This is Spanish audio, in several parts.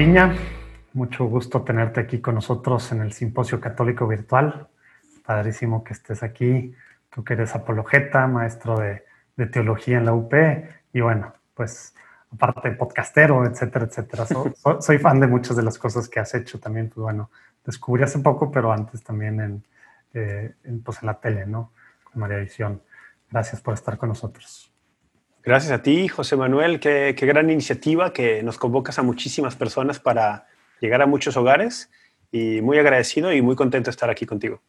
Piña, mucho gusto tenerte aquí con nosotros en el Simposio Católico Virtual. Padrísimo que estés aquí, tú que eres apologeta, maestro de, teología en la UP y bueno, pues aparte podcastero, etcétera, etcétera. soy fan de muchas de las cosas que has hecho también, pues bueno, descubrí hace poco, pero antes también en, eh, pues en la tele, ¿no? Con María Visión. Gracias por estar con nosotros. Gracias a ti, José Manuel. Qué, gran iniciativa que nos convocas a muchísimas personas para llegar a muchos hogares y muy agradecido y muy contento de estar aquí contigo.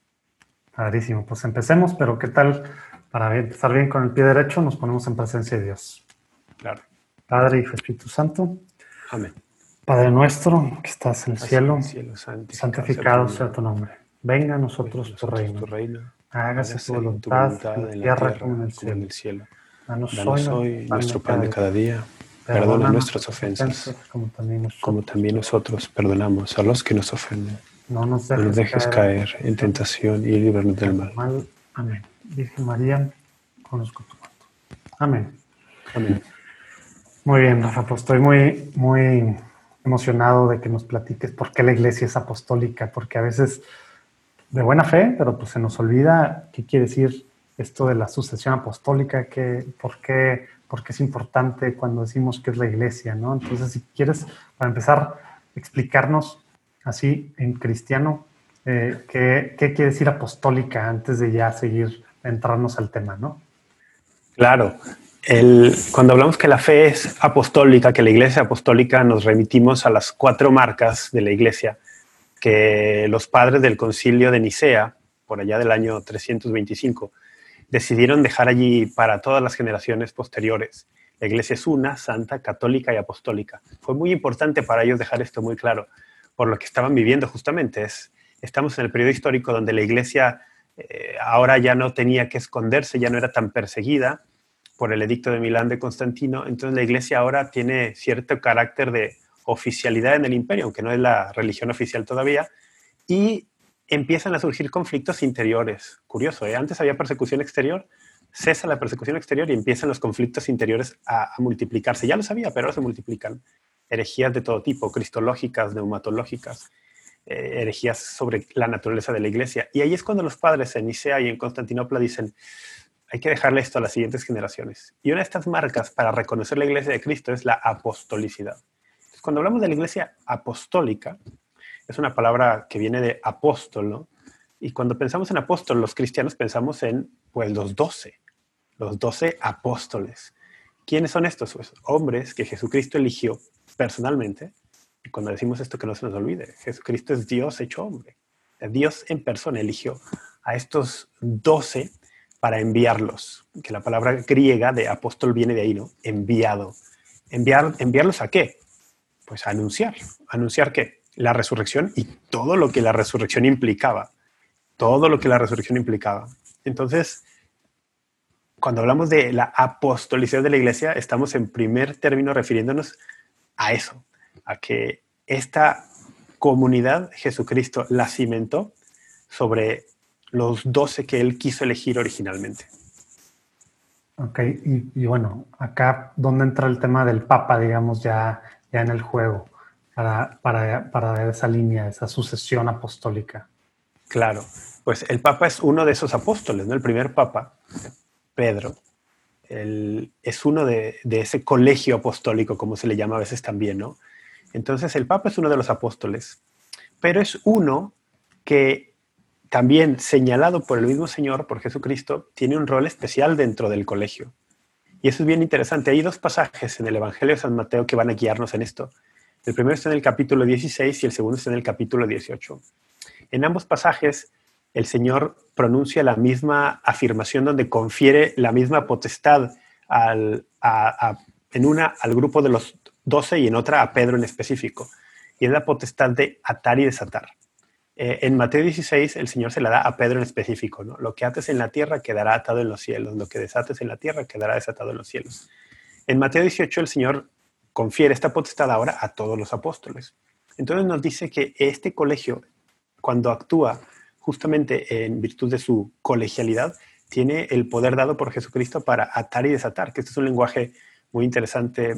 Padrísimo. Pues empecemos, pero ¿qué tal? Para empezar bien con el pie derecho, nos ponemos en presencia de Dios. Claro. Padre, y Espíritu Santo. Amén. Padre nuestro, que estás en el cielo, santificado, sea tu nombre. Venga a nosotros tu reino. Hágase tu voluntad, en la tierra como en el cielo. Danos, hoy, nuestro pan de cada día. Perdona, nuestras ofensas, como, también nosotros, perdonamos a los que nos ofenden. No nos dejes, caer, en tentación y líbranos del mal. Amén. Virgen María, conozco tu manto. Amén. Amén. Muy bien, Rafa, pues estoy muy, muy emocionado de que nos platiques por qué la iglesia es apostólica, porque a veces de buena fe, pero pues se nos olvida qué quiere decir esto de la sucesión apostólica, que, por, qué, por qué es importante cuando decimos que es la iglesia, ¿no? Entonces, si quieres, para empezar, explicarnos así en cristiano, eh, ¿qué, ¿qué, quiere decir apostólica antes de ya seguir entrarnos al tema, ¿no? Claro. Cuando hablamos que la fe es apostólica, que la iglesia apostólica, nos remitimos a las cuatro marcas de la iglesia que los padres del concilio de Nicea, por allá del año 325, decidieron dejar allí para todas las generaciones posteriores. La iglesia es una, santa, católica y apostólica. Fue muy importante para ellos dejar esto muy claro, por lo que estaban viviendo justamente. Es, estamos en el periodo histórico donde la iglesia eh, ahora ya no tenía que esconderse, ya no era tan perseguida por el edicto de Milán de Constantino. Entonces la iglesia ahora tiene cierto carácter de oficialidad en el imperio, aunque no es la religión oficial todavía, y empiezan a surgir conflictos interiores. Curioso, ¿eh? antes había persecución exterior, cesa la persecución exterior y empiezan los conflictos interiores a, multiplicarse. Ya lo sabía, pero ahora se multiplican. Herejías de todo tipo, cristológicas, neumatológicas, eh, herejías sobre la naturaleza de la iglesia. Y ahí es cuando los padres en Nicea y en Constantinopla dicen, hay que dejarle esto a las siguientes generaciones. Y una de estas marcas para reconocer la iglesia de Cristo es la apostolicidad. cuando hablamos de la iglesia apostólica, es una palabra que viene de apóstol, Y cuando pensamos en apóstol, los cristianos pensamos en, pues, los doce, los doce apóstoles. ¿Quiénes son estos? Pues, hombres que Jesucristo eligió personalmente. Y cuando decimos esto, que no se nos olvide, Jesucristo es Dios hecho hombre. Dios en persona eligió a estos doce para enviarlos, que la palabra griega de apóstol viene de ahí, ¿no? Enviado. Enviar, ¿Enviarlos a qué? Pues a anunciar. ¿Anunciar qué? La resurrección y todo lo que la resurrección implicaba. Todo lo que la resurrección implicaba. Entonces, cuando hablamos de la apostolicidad de la iglesia, estamos en primer término refiriéndonos a eso, a que esta comunidad Jesucristo la cimentó sobre los doce que él quiso elegir originalmente. Ok, y, bueno, acá donde entra el tema del Papa, digamos, ya, ya en el juego para, para, para esa línea, esa sucesión apostólica. Claro, pues el Papa es uno de esos apóstoles, ¿no? El primer Papa, Pedro, es uno de, de, ese colegio apostólico, como se le llama a veces también, ¿no? Entonces el Papa es uno de los apóstoles, pero es uno que también señalado por el mismo Señor, por Jesucristo, tiene un rol especial dentro del colegio. Y eso es bien interesante. Hay dos pasajes en el Evangelio de San Mateo que van a guiarnos en esto. El primero está en el capítulo 16 y el segundo está en el capítulo 18. En ambos pasajes, el Señor pronuncia la misma afirmación donde confiere la misma potestad en una al grupo de los doce y en otra a Pedro en específico. Y es la potestad de atar y desatar. Eh, en Mateo 16 el Señor se la da a Pedro en específico. ¿no? Lo que ates en la tierra quedará atado en los cielos. Lo que desates en la tierra quedará desatado en los cielos. En Mateo 18 el Señor confiere esta potestad ahora a todos los apóstoles. Entonces nos dice que este colegio, cuando actúa justamente en virtud de su colegialidad, tiene el poder dado por Jesucristo para atar y desatar, que este es un lenguaje muy interesante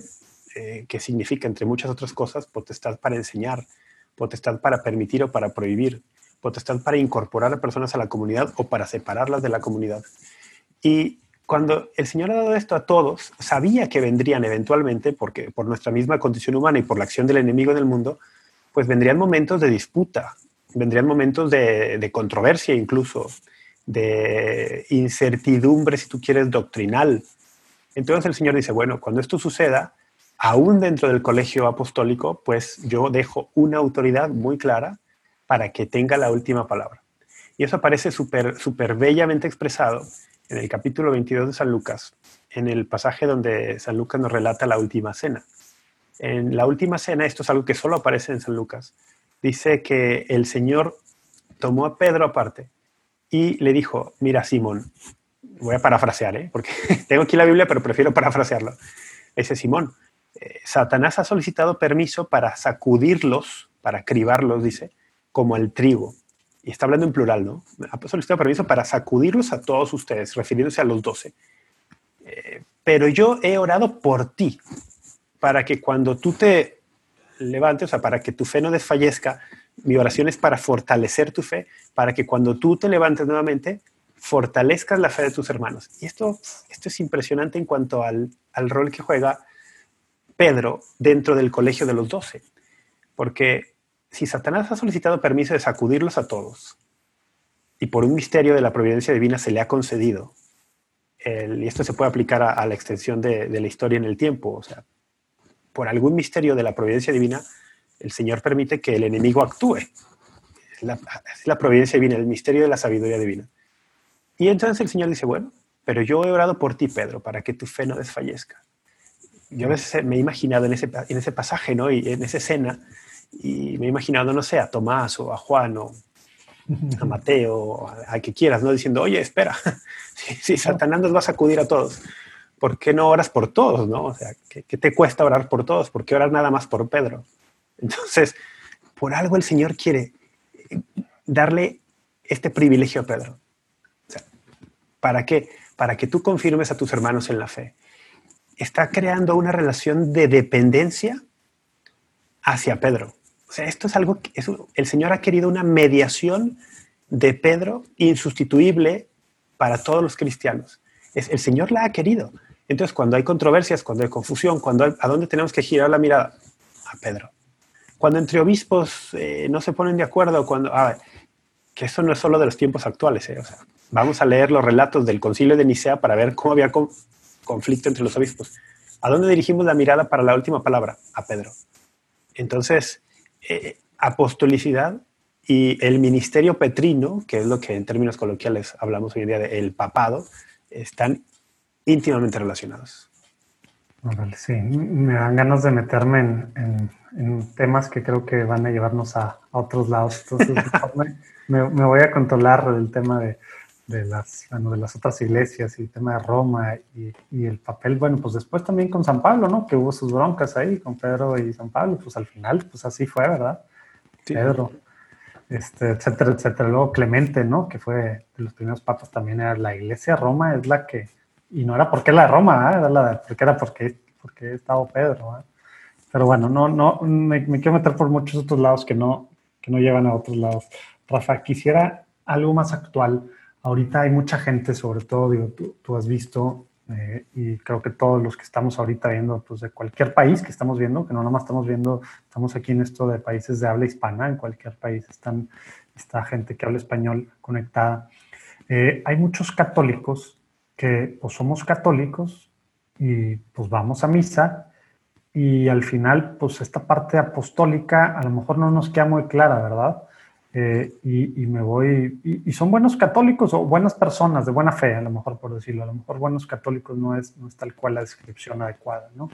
eh, que significa, entre muchas otras cosas, potestad para enseñar, potestad para permitir o para prohibir, potestad para incorporar a personas a la comunidad o para separarlas de la comunidad. Y cuando el Señor ha dado esto a todos, sabía que vendrían eventualmente, porque por nuestra misma condición humana y por la acción del enemigo en el mundo, pues vendrían momentos de disputa, vendrían momentos de, controversia incluso, de incertidumbre, si tú quieres, doctrinal. Entonces el Señor dice, bueno, cuando esto suceda, aún dentro del colegio apostólico, pues yo dejo una autoridad muy clara para que tenga la última palabra. Y eso aparece súper super bellamente expresado en el capítulo 22 de San Lucas, en el pasaje donde San Lucas nos relata la última cena. En la última cena, esto es algo que solo aparece en San Lucas, dice que el Señor tomó a Pedro aparte y le dijo, mira Simón, voy a parafrasear, ¿eh? porque tengo aquí la Biblia, pero prefiero parafrasearlo. Dice Simón, eh, Satanás ha solicitado permiso para sacudirlos, para cribarlos, dice, como el trigo. Y está hablando en plural, ¿no? Ha solicitado permiso para sacudirlos a todos ustedes, refiriéndose a los doce. Eh, pero yo he orado por ti, para que cuando tú te levantes, o sea, para que tu fe no desfallezca, mi oración es para fortalecer tu fe, para que cuando tú te levantes nuevamente, fortalezcas la fe de tus hermanos. Y esto, esto es impresionante en cuanto al, al rol que juega Pedro dentro del colegio de los doce. Porque si Satanás ha solicitado permiso de sacudirlos a todos, y por un misterio de la providencia divina se le ha concedido, y esto se puede aplicar a, la extensión de, la historia en el tiempo, o sea, por algún misterio de la providencia divina, el Señor permite que el enemigo actúe. Es la providencia divina, el misterio de la sabiduría divina. Y entonces el Señor dice, bueno, pero yo he orado por ti, Pedro, para que tu fe no desfallezca yo a veces me he imaginado en ese, en ese pasaje, ¿no? Y en esa escena, y me he imaginado, no sé, a Tomás o a Juan o a Mateo, a, que quieras, ¿no? Diciendo, oye, espera, si, Satanás nos va a sacudir a todos, ¿por qué no oras por todos, no? O sea, ¿qué, ¿qué, te cuesta orar por todos? ¿Por qué orar nada más por Pedro? Entonces, por algo el Señor quiere darle este privilegio a Pedro. O sea, ¿Para qué? Para que tú confirmes a tus hermanos en la fe está creando una relación de dependencia hacia Pedro. O sea, esto es algo que el Señor ha querido una mediación de Pedro insustituible para todos los cristianos. Es, el Señor la ha querido. Entonces, cuando hay controversias, cuando hay confusión, cuando ¿a dónde tenemos que girar la mirada? A Pedro. Cuando entre obispos eh, no se ponen de acuerdo, cuando... A ver, que eso no es solo de los tiempos actuales. Eh, vamos a leer los relatos del concilio de Nicea para ver cómo había conflicto entre los obispos. ¿A dónde dirigimos la mirada para la última palabra? A Pedro. Entonces, eh, apostolicidad y el ministerio petrino, que es lo que en términos coloquiales hablamos hoy en día de el papado, están íntimamente relacionados. Sí, me dan ganas de meterme en, temas que creo que van a llevarnos a, otros lados. Entonces, me, me, voy a controlar el tema de, de las, bueno, de las otras iglesias y el tema de Roma y, y, el papel, bueno, pues después también con San Pablo, ¿no? Que hubo sus broncas ahí con Pedro y San Pablo, pues al final, pues así fue, ¿verdad? Pedro, este, etcétera, etcétera. Luego Clemente, ¿no? Que fue de los primeros papas también, era la iglesia Roma, es la que, y no era porque la de Roma, ¿eh? era la, porque era porque, porque estaba Pedro, ¿eh? Pero bueno, no, no, me, me quiero meter por muchos otros lados que no, que no llevan a otros lados. Rafa, quisiera algo más actual ahorita hay mucha gente, sobre todo, digo, tú, has visto, eh, y creo que todos los que estamos ahorita viendo, pues de cualquier país que estamos viendo, que no nomás estamos viendo, estamos aquí en esto de países de habla hispana, en cualquier país están, está gente que habla español conectada. Eh, hay muchos católicos que pues somos católicos y pues vamos a misa y al final pues esta parte apostólica a lo mejor no nos queda muy clara, ¿verdad? Eh, y, me voy, y, son buenos católicos o buenas personas de buena fe, a lo mejor por decirlo, a lo mejor buenos católicos no es, no es tal cual la descripción adecuada, ¿no?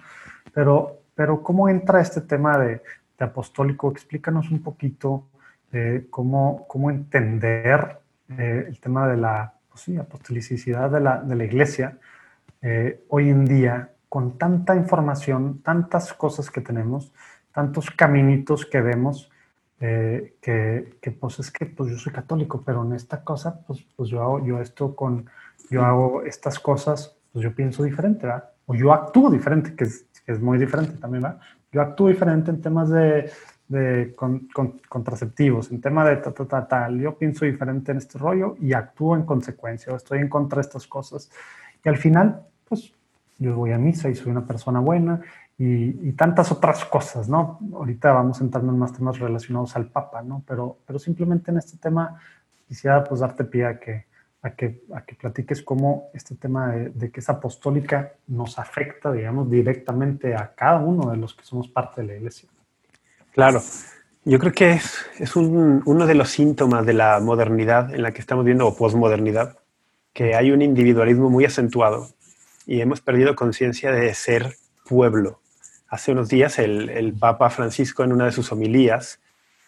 Pero, pero ¿cómo entra este tema de, de apostólico? Explícanos un poquito eh, cómo, cómo entender eh, el tema de la pues sí, apostolicidad de la, de la iglesia hoy en día con tanta información, tantas cosas que tenemos, tantos caminitos que vemos eh, que, que, pues es que pues yo soy católico, pero en esta cosa, pues, pues yo hago yo esto con, yo hago estas cosas, pues yo pienso diferente, ¿verdad? O yo actúo diferente, que que es muy diferente también, ¿va? Yo actúo diferente en temas de, de contraceptivos, en tema de ta, ta, ta, tal. Yo pienso diferente en este rollo y actúo en consecuencia, estoy en contra de estas cosas. Y al final, pues yo voy a misa y soy una persona buena y, tantas otras cosas, ¿no? Ahorita vamos a entrar en más temas relacionados al Papa, ¿no? Pero, pero simplemente en este tema quisiera pues darte pie a que, a que, a que platiques cómo este tema de, que es apostólica nos afecta, digamos, directamente a cada uno de los que somos parte de la iglesia. Claro, yo creo que es, es un, uno de los síntomas de la modernidad en la que estamos viendo, o posmodernidad, que hay un individualismo muy acentuado y hemos perdido conciencia de ser pueblo hace unos días el, Papa Francisco en una de sus homilías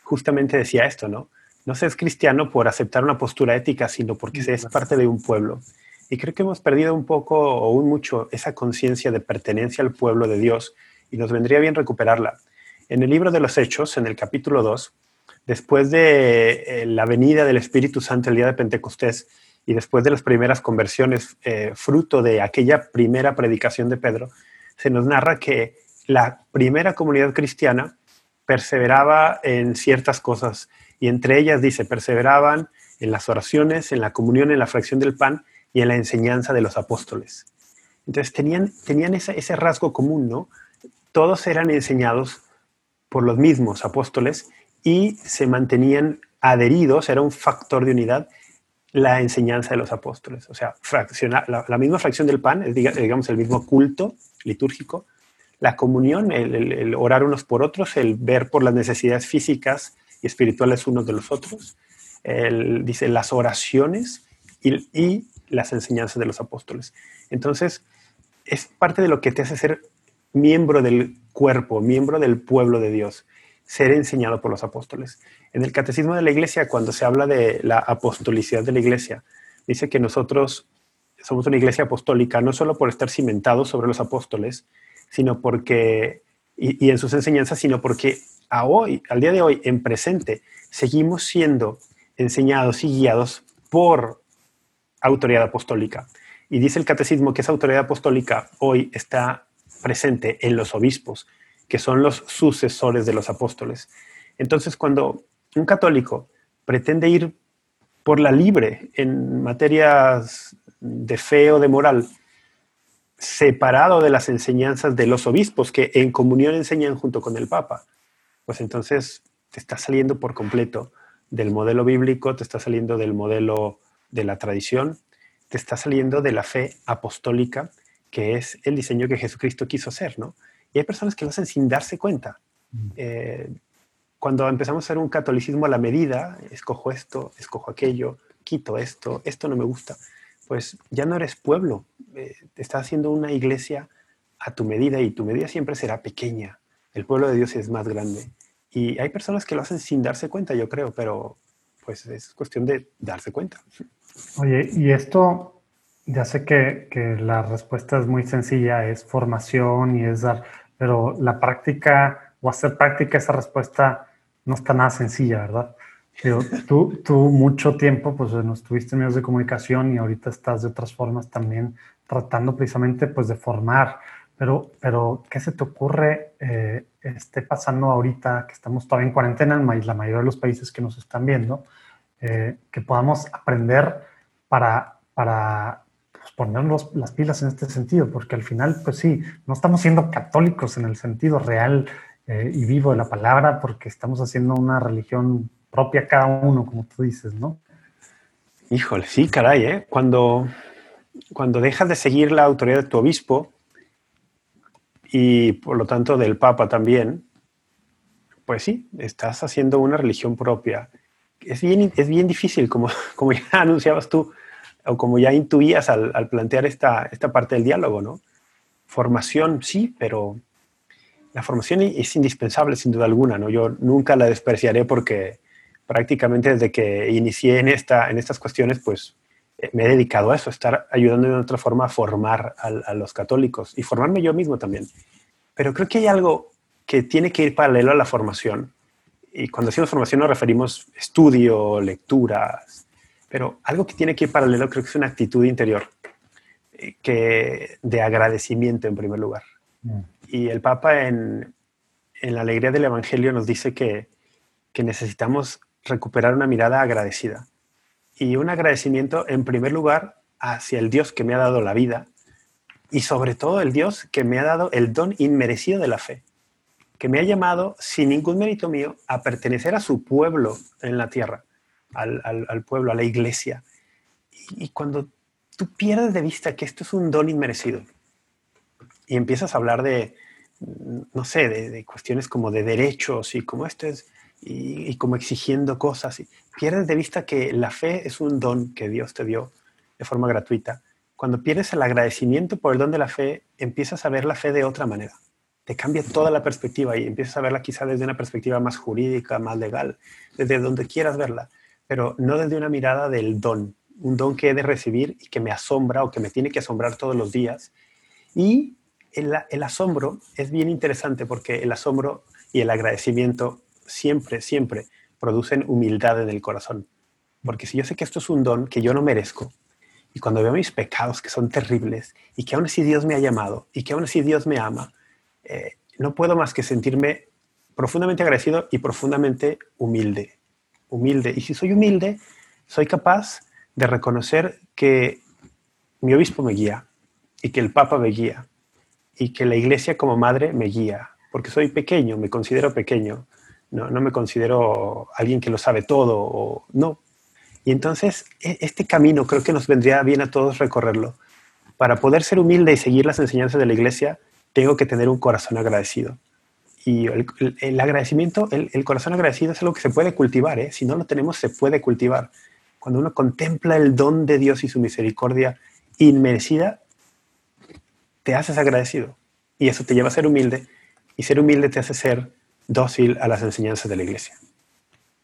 justamente decía esto, ¿no? No se es cristiano por aceptar una postura ética, sino porque se es parte de un pueblo. Y creo que hemos perdido un poco o un mucho esa conciencia de pertenencia al pueblo de Dios y nos vendría bien recuperarla. En el libro de los Hechos, en el capítulo 2, después de eh, la venida del Espíritu Santo el día de Pentecostés y después de las primeras conversiones, eh, fruto de aquella primera predicación de Pedro, se nos narra que la primera comunidad cristiana perseveraba en ciertas cosas y entre ellas dice, perseveraban en las oraciones, en la comunión, en la fracción del pan y en la enseñanza de los apóstoles. Entonces tenían, tenían ese, rasgo común, ¿no? Todos eran enseñados por los mismos apóstoles y se mantenían adheridos, era un factor de unidad la enseñanza de los apóstoles. O sea, la, misma fracción del pan, digamos el mismo culto litúrgico, la comunión, el, orar unos por otros, el ver por las necesidades físicas y espirituales unos de los otros, el, dice las oraciones y, las enseñanzas de los apóstoles. Entonces, es parte de lo que te hace ser miembro del cuerpo, miembro del pueblo de Dios, ser enseñado por los apóstoles. En el catecismo de la iglesia, cuando se habla de la apostolicidad de la iglesia, dice que nosotros somos una iglesia apostólica no solo por estar cimentados sobre los apóstoles, sino porque, y, en sus enseñanzas, sino porque a hoy, al día de hoy, en presente, seguimos siendo enseñados y guiados por autoridad apostólica. Y dice el catecismo que esa autoridad apostólica hoy está presente en los obispos, que son los sucesores de los apóstoles. Entonces, cuando un católico pretende ir por la libre en materias de fe o de moral, separado de las enseñanzas de los obispos que en comunión enseñan junto con el Papa, pues entonces te está saliendo por completo del modelo bíblico, te está saliendo del modelo de la tradición, te está saliendo de la fe apostólica, que es el diseño que Jesucristo quiso hacer, ¿no? Y hay personas que lo hacen sin darse cuenta. Mm. Eh, cuando empezamos a hacer un catolicismo a la medida, escojo esto, escojo aquello, quito esto, esto no me gusta pues ya no eres pueblo, eh, te estás haciendo una iglesia a tu medida y tu medida siempre será pequeña. El pueblo de Dios es más grande. Y hay personas que lo hacen sin darse cuenta, yo creo, pero pues es cuestión de darse cuenta. Oye, y esto, ya sé que, que la respuesta es muy sencilla, es formación y es dar, pero la práctica o hacer práctica esa respuesta no está nada sencilla, ¿verdad? Tú, tú mucho tiempo, pues nos tuviste medios de comunicación y ahorita estás de otras formas también tratando precisamente pues de formar. Pero, pero ¿qué se te ocurre eh, esté pasando ahorita que estamos todavía en cuarentena en la mayoría de los países que nos están viendo, eh, que podamos aprender para, para pues, ponernos las pilas en este sentido? Porque al final, pues sí, no estamos siendo católicos en el sentido real eh, y vivo de la palabra porque estamos haciendo una religión propia cada uno, como tú dices, ¿no? Híjole, sí, caray, ¿eh? Cuando, cuando dejas de seguir la autoridad de tu obispo y por lo tanto del papa también, pues sí, estás haciendo una religión propia. Es bien, es bien difícil, como, como ya anunciabas tú, o como ya intuías al, al plantear esta, esta parte del diálogo, ¿no? Formación, sí, pero la formación es indispensable sin duda alguna, ¿no? Yo nunca la despreciaré porque prácticamente desde que inicié en, esta, en estas cuestiones, pues eh, me he dedicado a eso, estar ayudando de otra forma a formar a, los católicos y formarme yo mismo también. Pero creo que hay algo que tiene que ir paralelo a la formación. Y cuando decimos formación nos referimos estudio, lecturas, pero algo que tiene que ir paralelo creo que es una actitud interior eh, que, de agradecimiento en primer lugar. Mm. y el Papa en, en, la alegría del Evangelio nos dice que, que necesitamos recuperar una mirada agradecida. Y un agradecimiento, en primer lugar, hacia el Dios que me ha dado la vida y sobre todo el Dios que me ha dado el don inmerecido de la fe, que me ha llamado sin ningún mérito mío a pertenecer a su pueblo en la tierra, al, al, pueblo, a la iglesia. Y, cuando tú pierdes de vista que esto es un don inmerecido y empiezas a hablar de, no sé, de, cuestiones como de derechos y como esto es, y, como exigiendo cosas, pierdes de vista que la fe es un don que Dios te dio de forma gratuita cuando pierdes el agradecimiento por el don de la fe, empiezas a ver la fe de otra manera. Te cambia toda la perspectiva y empiezas a verla quizá desde una perspectiva más jurídica, más legal, desde donde quieras verla, pero no desde una mirada del don, un don que he de recibir y que me asombra o que me tiene que asombrar todos los días. Y el asombro es bien interesante porque el asombro y el agradecimiento siempre, siempre producen humildad en el corazón. Porque si yo sé que esto es un don que yo no merezco, y cuando veo mis pecados que son terribles y que aún así Dios me ha llamado y que aún así Dios me ama, eh, no puedo más que sentirme profundamente agradecido y profundamente humilde. Humilde. Y si soy humilde, soy capaz de reconocer que mi obispo me guía y que el papa me guía y que la iglesia como madre me guía, porque soy pequeño, me considero pequeño, no, no me considero alguien que lo sabe todo, o, no, y entonces e, este camino creo que nos vendría bien a todos recorrerlo. Para poder ser humilde y seguir las enseñanzas de la iglesia, tengo que tener un corazón agradecido. Y el, agradecimiento, el, corazón agradecido es algo que se puede cultivar. ¿eh? Si no lo tenemos, se puede cultivar. Cuando uno contempla el don de Dios y su misericordia inmerecida, te haces agradecido. Y eso te lleva a ser humilde. Y ser humilde te hace ser dócil a las enseñanzas de la iglesia.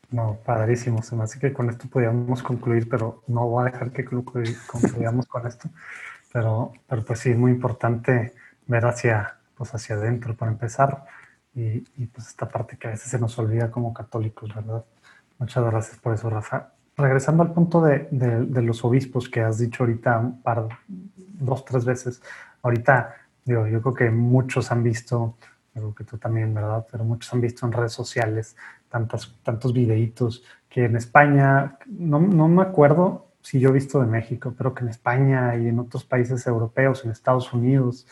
No, padrísimo. Se me hace que con esto podíamos concluir, pero no voy a dejar que concluyamos con esto. Pero, pero pues sí, es muy importante ver hacia, pues hacia adentro para empezar. Y, pues esta parte que a veces se nos olvida como católicos, ¿verdad? Muchas gracias por eso, Rafa. Regresando al punto de, de, los obispos que has dicho ahorita un dos, tres veces. Ahorita, digo, yo creo que muchos han visto, creo que tú también, ¿verdad? Pero muchos han visto en redes sociales tantos, tantos videitos, que en España, no, no, me acuerdo si yo he visto de México, pero que en España y en otros países europeos, en Estados Unidos,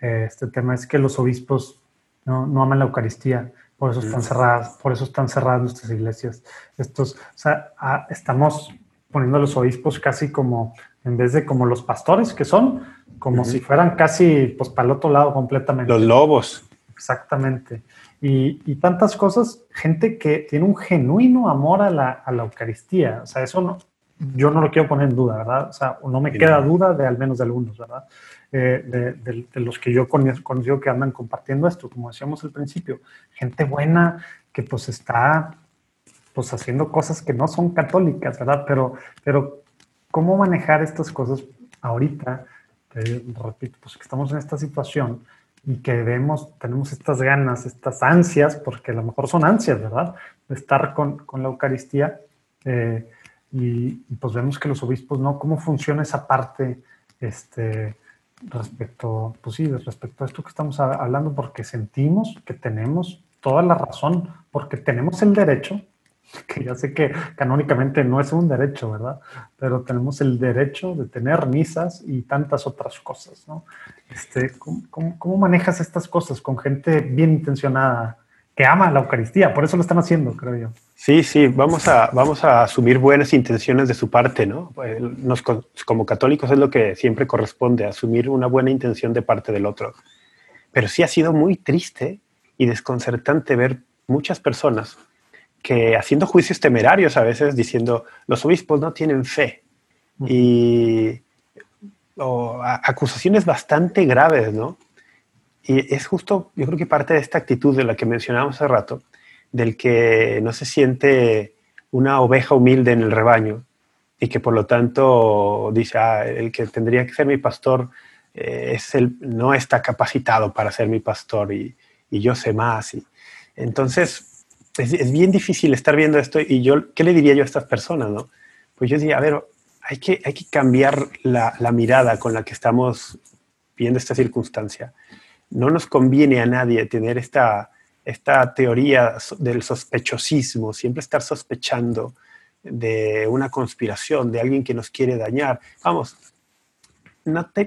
eh, este tema es que los obispos no, no aman la Eucaristía, por eso están cerradas, por eso están cerradas nuestras iglesias. Estos, o sea, ah, estamos poniendo a los obispos casi como, en vez de como los pastores que son, como si fueran casi, pues, para el otro lado completamente. Los lobos. Exactamente y, tantas cosas, gente que tiene un genuino amor a la, a la, Eucaristía. O sea, eso no, yo no lo quiero poner en duda, ¿verdad? O sea, no me queda duda de al menos de algunos, ¿verdad? Eh, de, los que yo conozco que andan compartiendo esto, como decíamos al principio, gente buena que pues está pues haciendo cosas que no son católicas, ¿verdad? Pero, pero ¿cómo manejar estas cosas ahorita? repito, pues que estamos en esta situación y que vemos, tenemos estas ganas, estas ansias, porque a lo mejor son ansias, ¿verdad? De estar con, con la Eucaristía. Eh, y, pues vemos que los obispos, ¿no? ¿Cómo funciona esa parte este, respecto, pues sí, respecto a esto que estamos hablando? Porque sentimos que tenemos toda la razón, porque tenemos el derecho que ya sé que canónicamente no es un derecho, ¿verdad? Pero tenemos el derecho de tener misas y tantas otras cosas, ¿no? Este, ¿cómo, manejas estas cosas con gente bien intencionada que ama la Eucaristía? Por eso lo están haciendo, creo yo. Sí, sí, vamos a, vamos a asumir buenas intenciones de su parte, ¿no? Nos, como católicos es lo que siempre corresponde, asumir una buena intención de parte del otro. Pero sí ha sido muy triste y desconcertante ver muchas personas que haciendo juicios temerarios a veces diciendo los obispos no tienen fe y acusaciones bastante graves, ¿no? Y es justo, yo creo que parte de esta actitud de la que mencionábamos hace rato, del que no se siente una oveja humilde en el rebaño y que por lo tanto dice, ah, el que tendría que ser mi pastor eh, es el, no está capacitado para ser mi pastor y, y yo sé más. Y, entonces, es, bien difícil estar viendo esto y yo, ¿qué le diría yo a estas personas? No? Pues yo diría, a ver, hay que, hay que cambiar la, mirada con la que estamos viendo esta circunstancia. no nos conviene a nadie tener esta, esta teoría del sospechosismo, siempre estar sospechando de una conspiración, de alguien que nos quiere dañar. Vamos,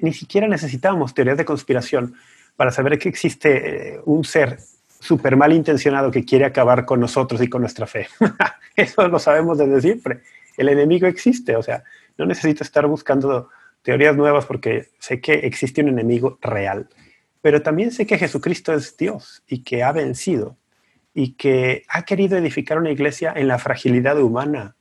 ni siquiera necesitamos teorías de conspiración para saber que existe eh, un ser súper mal intencionado que quiere acabar con nosotros y con nuestra fe. Eso lo sabemos desde siempre. El enemigo existe, o sea, no necesito estar buscando teorías nuevas porque sé que existe un enemigo real. Pero también sé que Jesucristo es Dios y que ha vencido y que ha querido edificar una iglesia en la fragilidad humana.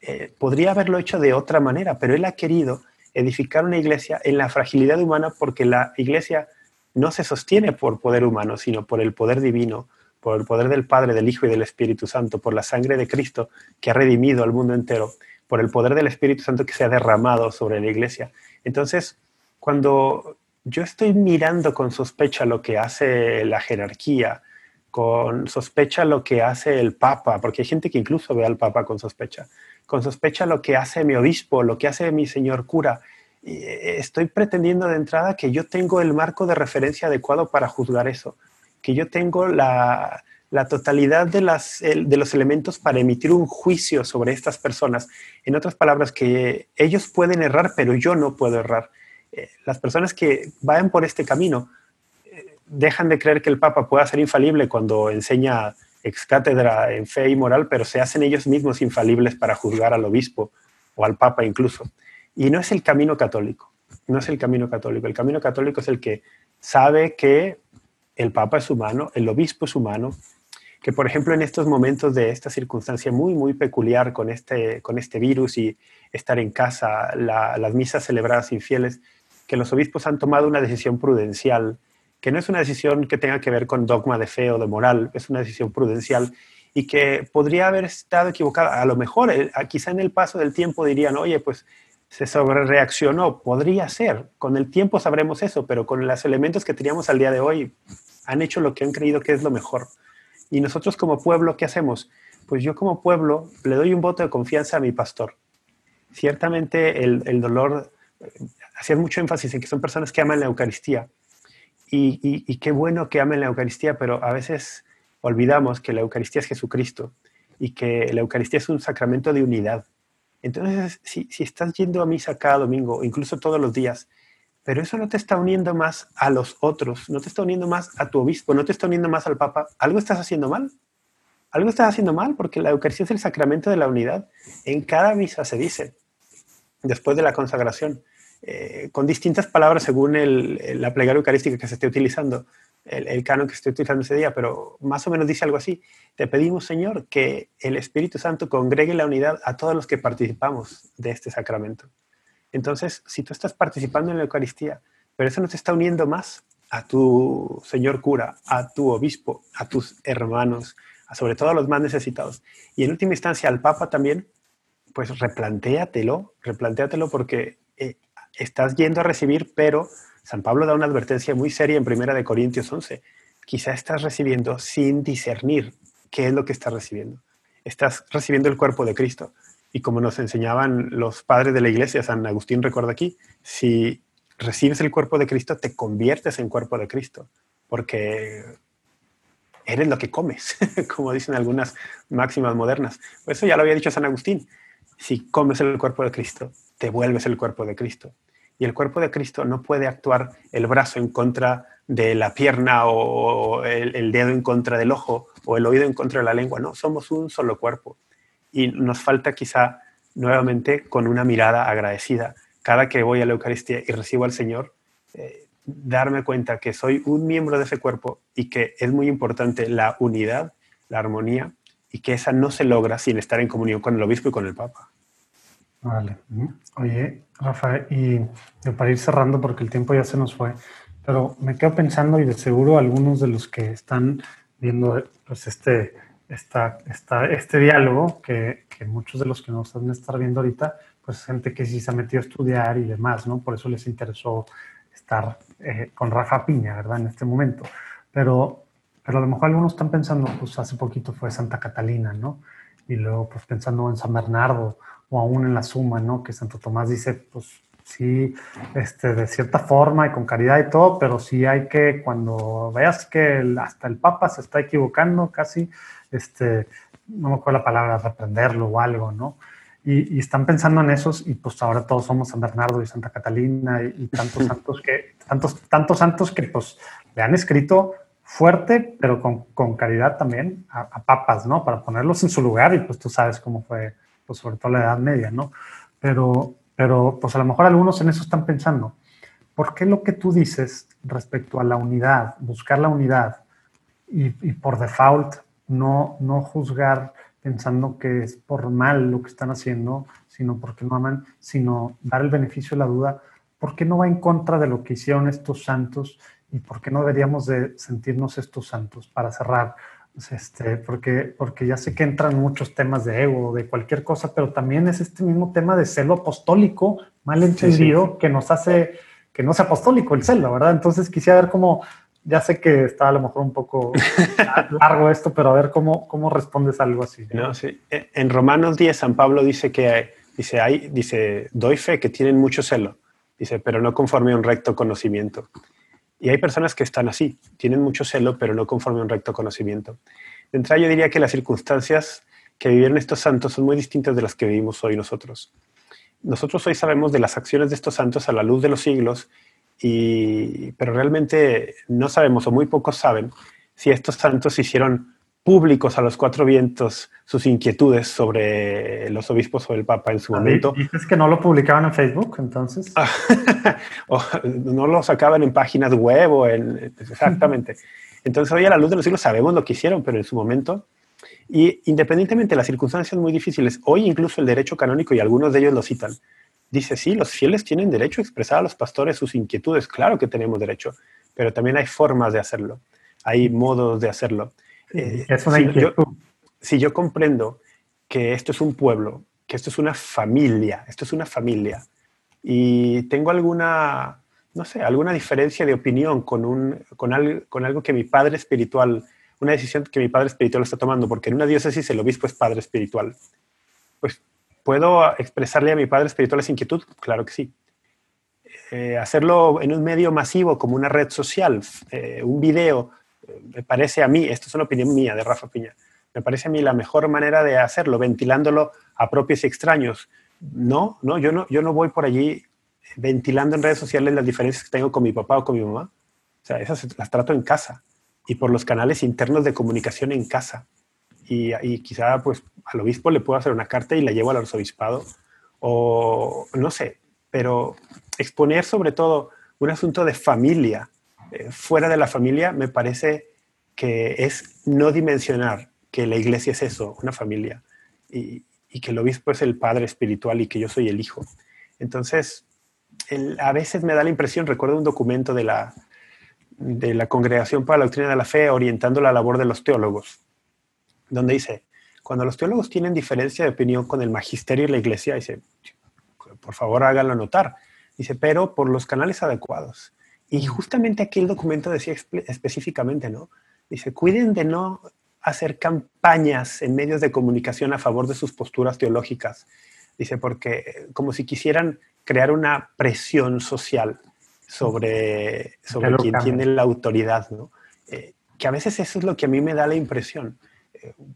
Eh, podría haberlo hecho de otra manera, pero Él ha querido edificar una iglesia en la fragilidad humana porque la iglesia no se sostiene por poder humano, sino por el poder divino, por el poder del Padre, del Hijo y del Espíritu Santo, por la sangre de Cristo que ha redimido al mundo entero, por el poder del Espíritu Santo que se ha derramado sobre la iglesia. Entonces, cuando yo estoy mirando con sospecha lo que hace la jerarquía, con sospecha lo que hace el Papa, porque hay gente que incluso ve al Papa con sospecha, con sospecha lo que hace mi obispo, lo que hace mi señor cura, estoy pretendiendo de entrada que yo tengo el marco de referencia adecuado para juzgar eso, que yo tengo la, totalidad de, de, los elementos para emitir un juicio sobre estas personas. En otras palabras, que ellos pueden errar, pero yo no puedo errar. Eh, las personas que vayan por este camino eh, dejan de creer que el Papa pueda ser infalible cuando enseña ex cátedra en fe y moral, pero se hacen ellos mismos infalibles para juzgar al obispo o al Papa incluso. Y no es el camino católico, no es el camino católico. El camino católico es el que sabe que el Papa es humano, el obispo es humano, que por ejemplo en estos momentos de esta circunstancia muy, muy peculiar con este, con este virus y estar en casa, las misas celebradas infieles, que los obispos han tomado una decisión prudencial, que no es una decisión que tenga que ver con dogma de fe o de moral, es una decisión prudencial y que podría haber estado equivocada. A lo mejor, eh, quizá en el paso del tiempo dirían, oye, pues se sobrereaccionó. Podría ser. Con el tiempo sabremos eso, pero con los elementos que teníamos al día de hoy, han hecho lo que han creído que es lo mejor. Y nosotros como pueblo, ¿qué hacemos? Pues yo como pueblo le doy un voto de confianza a mi pastor. Ciertamente el, el dolor, hacía mucho énfasis en que son personas que aman la Eucaristía. Y, y qué bueno que amen la Eucaristía, pero a veces olvidamos que la Eucaristía es Jesucristo y que la Eucaristía es un sacramento de unidad entonces, si, estás yendo a misa cada domingo, incluso todos los días, pero eso no te está uniendo más a los otros, no te está uniendo más a tu obispo, no te está uniendo más al papa, algo estás haciendo mal. Algo estás haciendo mal porque la Eucaristía es el sacramento de la unidad. En cada misa se dice, después de la consagración, eh, con distintas palabras según la plegaria eucarística que se esté utilizando el, canon que estoy utilizando ese día, pero más o menos dice algo así. Te pedimos, Señor, que el Espíritu Santo congregue la unidad a todos los que participamos de este sacramento. Entonces, si tú estás participando en la Eucaristía, pero eso no te está uniendo más a tu Señor cura, a tu obispo, a tus hermanos, a sobre todo a los más necesitados, y en última instancia al Papa también, pues replantéatelo, replantéatelo porque eh, estás yendo a recibir, pero San Pablo da una advertencia muy seria en Primera de Corintios 11. Quizá estás recibiendo sin discernir qué es lo que estás recibiendo. Estás recibiendo el cuerpo de Cristo. Y como nos enseñaban los padres de la iglesia, San Agustín recuerda aquí, si recibes el cuerpo de Cristo, te conviertes en cuerpo de Cristo, porque eres lo que comes, como dicen algunas máximas modernas. Eso ya lo había dicho San Agustín. Si comes el cuerpo de Cristo, te vuelves el cuerpo de Cristo. Y el cuerpo de Cristo no puede actuar el brazo en contra de la pierna o el, dedo en contra del ojo o el oído en contra de la lengua. No, somos un solo cuerpo. Y nos falta quizá nuevamente con una mirada agradecida. Cada que voy a la Eucaristía y recibo al Señor, eh, darme cuenta que soy un miembro de ese cuerpo y que es muy importante la unidad, la armonía, y que esa no se logra sin estar en comunión con el obispo y con el papa. Vale. Oye, Rafael, y para ir cerrando, porque el tiempo ya se nos fue, pero me quedo pensando y de seguro algunos de los que están viendo pues este, esta, esta, este diálogo, que, que, muchos de los que nos van a estar viendo ahorita, pues gente que sí se ha metido a estudiar y demás, ¿no? Por eso les interesó estar eh, con Rafa Piña, ¿verdad? En este momento. Pero, pero a lo mejor algunos están pensando, pues hace poquito fue Santa Catalina, ¿no? Y luego pues pensando en San Bernardo o aún en la suma, ¿no? Que Santo Tomás dice, pues sí, este, de cierta forma y con caridad y todo, pero sí hay que, cuando veas que hasta el Papa se está equivocando casi, este, no me acuerdo la palabra, reprenderlo o algo, ¿no? Y, están pensando en esos y pues ahora todos somos San Bernardo y Santa Catalina y, tantos santos que, tantos, tantos santos que pues le han escrito fuerte, pero con, con caridad también a, papas, ¿no? Para ponerlos en su lugar y pues tú sabes cómo fue, pues sobre todo la Edad Media, ¿no? Pero, pero pues a lo mejor algunos en eso están pensando. ¿Por qué lo que tú dices respecto a la unidad, buscar la unidad y, y por default no, no juzgar pensando que es por mal lo que están haciendo, sino porque no aman, sino dar el beneficio de la duda, ¿por qué no va en contra de lo que hicieron estos santos y por qué no deberíamos de sentirnos estos santos para cerrar? Pues, este, porque, porque ya sé que entran muchos temas de ego, de cualquier cosa, pero también es este mismo tema de celo apostólico, mal entendido, que nos hace que no sea apostólico el celo, ¿verdad? Entonces quisiera ver cómo, ya sé que está a lo mejor un poco largo esto, pero a ver cómo, cómo respondes a algo así. No, sí. E, en Romanos 10, San Pablo dice que dice, hay, dice, doy fe que tienen mucho celo, dice, pero no conforme a un recto conocimiento. Y hay personas que están así, tienen mucho celo, pero no conforme a un recto conocimiento. De entrada, yo diría que las circunstancias que vivieron estos santos son muy distintas de las que vivimos hoy nosotros. Nosotros hoy sabemos de las acciones de estos santos a la luz de los siglos pero realmente no sabemos o muy pocos saben si estos santos hicieron públicos a los cuatro vientos sus inquietudes sobre los obispos o el Papa en su momento. ¿Dices que no lo publicaban en Facebook entonces? o no lo sacaban en páginas web o en... Exactamente. Entonces hoy a la luz de los siglos sabemos lo que hicieron, pero en su momento... Y independientemente de las circunstancias muy difíciles, hoy incluso el derecho canónico, y algunos de ellos lo citan, dice, sí, los fieles tienen derecho a expresar a los pastores sus inquietudes, claro que tenemos derecho, pero también hay formas de hacerlo, hay modos de hacerlo. Eh, es una si, yo, si yo comprendo que esto es un pueblo, que esto es una familia, esto es una familia, y tengo alguna, no sé, alguna diferencia de opinión con, un, con, algo, con algo que mi padre espiritual, una decisión que mi padre espiritual está tomando, porque en una diócesis el obispo es padre espiritual, pues ¿Puedo expresarle a mi padre espiritual esa inquietud? Claro que sí. Eh, hacerlo en un medio masivo como una red social, eh, un video, me parece a mí, esto es una opinión mía de Rafa Piña, me parece a mí la mejor manera de hacerlo, ventilándolo a propios y extraños. No, no, yo no, yo no voy por allí ventilando en redes sociales las diferencias que tengo con mi papá o con mi mamá. O sea, esas las trato en casa y por los canales internos de comunicación en casa y, quizá pues al obispo le puedo hacer una carta y la llevo al arzobispado o no sé, pero exponer sobre todo un asunto de familia eh, fuera de la familia me parece que es no dimensionar que la iglesia es eso, una familia, y, que el obispo es el padre espiritual y que yo soy el hijo. Entonces, a veces me da la impresión, recuerdo un documento de la, de la Congregación para la Doctrina de la Fe orientando la labor de los teólogos, donde dice, cuando los teólogos tienen diferencia de opinión con el magisterio y la iglesia, dice, por favor háganlo notar. Dice, pero por los canales adecuados. Y justamente aquí el documento decía específicamente, ¿no? Dice, cuiden de no hacer campañas en medios de comunicación a favor de sus posturas teológicas. Dice, porque como si quisieran crear una presión social sobre, sobre quien tiene la autoridad, ¿no? Eh, que a veces eso es lo que a mí me da la impresión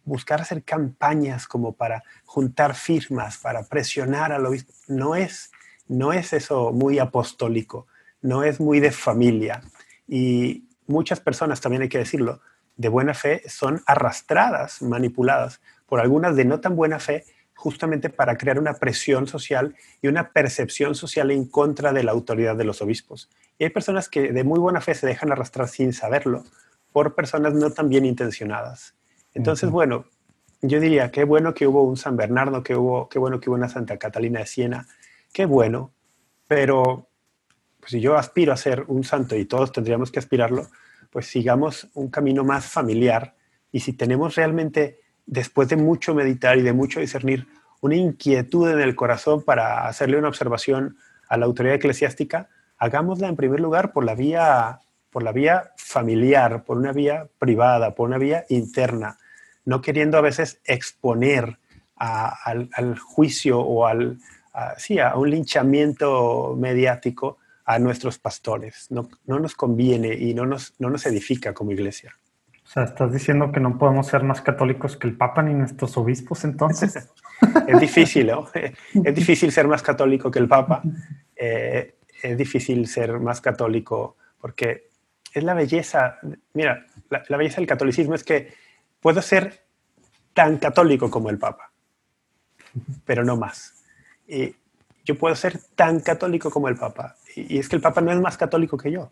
buscar hacer campañas como para juntar firmas, para presionar al obispo, no es, no es eso muy apostólico, no es muy de familia. Y muchas personas, también hay que decirlo, de buena fe son arrastradas, manipuladas por algunas de no tan buena fe, justamente para crear una presión social y una percepción social en contra de la autoridad de los obispos. Y hay personas que de muy buena fe se dejan arrastrar sin saberlo por personas no tan bien intencionadas. Entonces, bueno, yo diría, qué bueno que hubo un San Bernardo, qué, hubo, qué bueno que hubo una Santa Catalina de Siena, qué bueno, pero pues, si yo aspiro a ser un santo y todos tendríamos que aspirarlo, pues sigamos un camino más familiar. Y si tenemos realmente, después de mucho meditar y de mucho discernir, una inquietud en el corazón para hacerle una observación a la autoridad eclesiástica, hagámosla en primer lugar por la vía, por la vía familiar, por una vía privada, por una vía interna, no queriendo a veces exponer al, juicio o al, sí, a un linchamiento mediático a nuestros pastores. No, no nos conviene y no nos, no nos edifica como iglesia. O sea, estás diciendo que no podemos ser más católicos que el Papa ni nuestros obispos entonces. es difícil, ¿no? Es difícil ser más católico que el Papa. Eh, es difícil ser más católico porque es la belleza. Mira, la, la belleza del catolicismo es que puedo ser tan católico como el Papa, pero no más. Y yo puedo ser tan católico como el Papa. Y es que el Papa no es más católico que yo.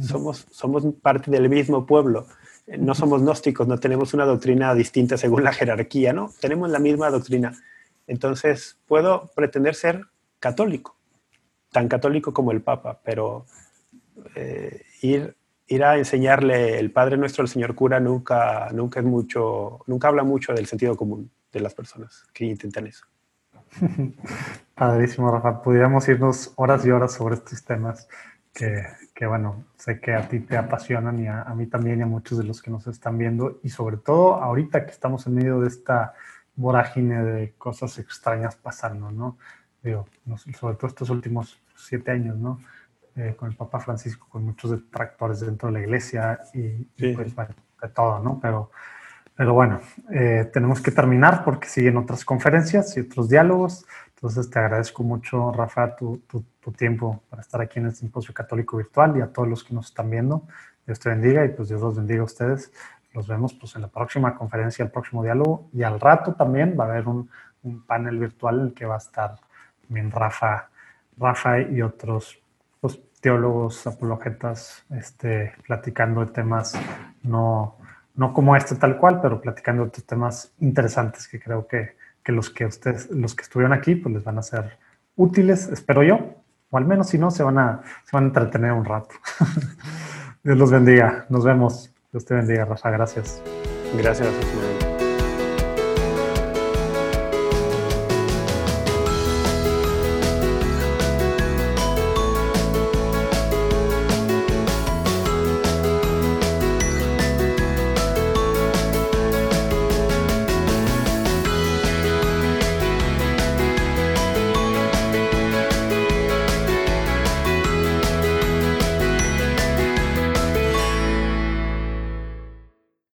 Somos, somos parte del mismo pueblo. No somos gnósticos, no tenemos una doctrina distinta según la jerarquía, ¿no? Tenemos la misma doctrina. Entonces, puedo pretender ser católico, tan católico como el Papa, pero eh, ir, ir a enseñarle el Padre Nuestro al señor cura nunca, nunca es mucho, nunca habla mucho del sentido común de las personas que intentan eso. Padrísimo, Rafa. Pudiéramos irnos horas y horas sobre estos temas que, que bueno, sé que a ti te apasionan y a, mí también y a muchos de los que nos están viendo. Y sobre todo ahorita que estamos en medio de esta vorágine de cosas extrañas pasando, ¿no? Digo, sobre todo estos últimos siete años, ¿no? Eh, con el Papa Francisco, con muchos detractores dentro de la iglesia y, pues, bueno, de todo, ¿no? Pero pero bueno, eh, tenemos que terminar porque siguen otras conferencias y otros diálogos. Entonces te agradezco mucho, Rafa, tu, tu, tiempo para estar aquí en el Simposio Católico Virtual y a todos los que nos están viendo. Dios te bendiga y pues Dios los bendiga a ustedes. Los vemos pues en la próxima conferencia, el próximo diálogo y al rato también va a haber un, un panel virtual en el que va a estar también Rafa, Rafa y otros pues, teólogos, apologetas, este, platicando de temas no no como este tal cual, pero platicando otros temas interesantes que creo que, los que ustedes, los que estuvieron aquí, pues les van a ser útiles, espero yo, o al menos si no, se van a, se van a entretener un rato. Dios los bendiga, nos vemos. Dios te bendiga, Rafa, gracias. Gracias,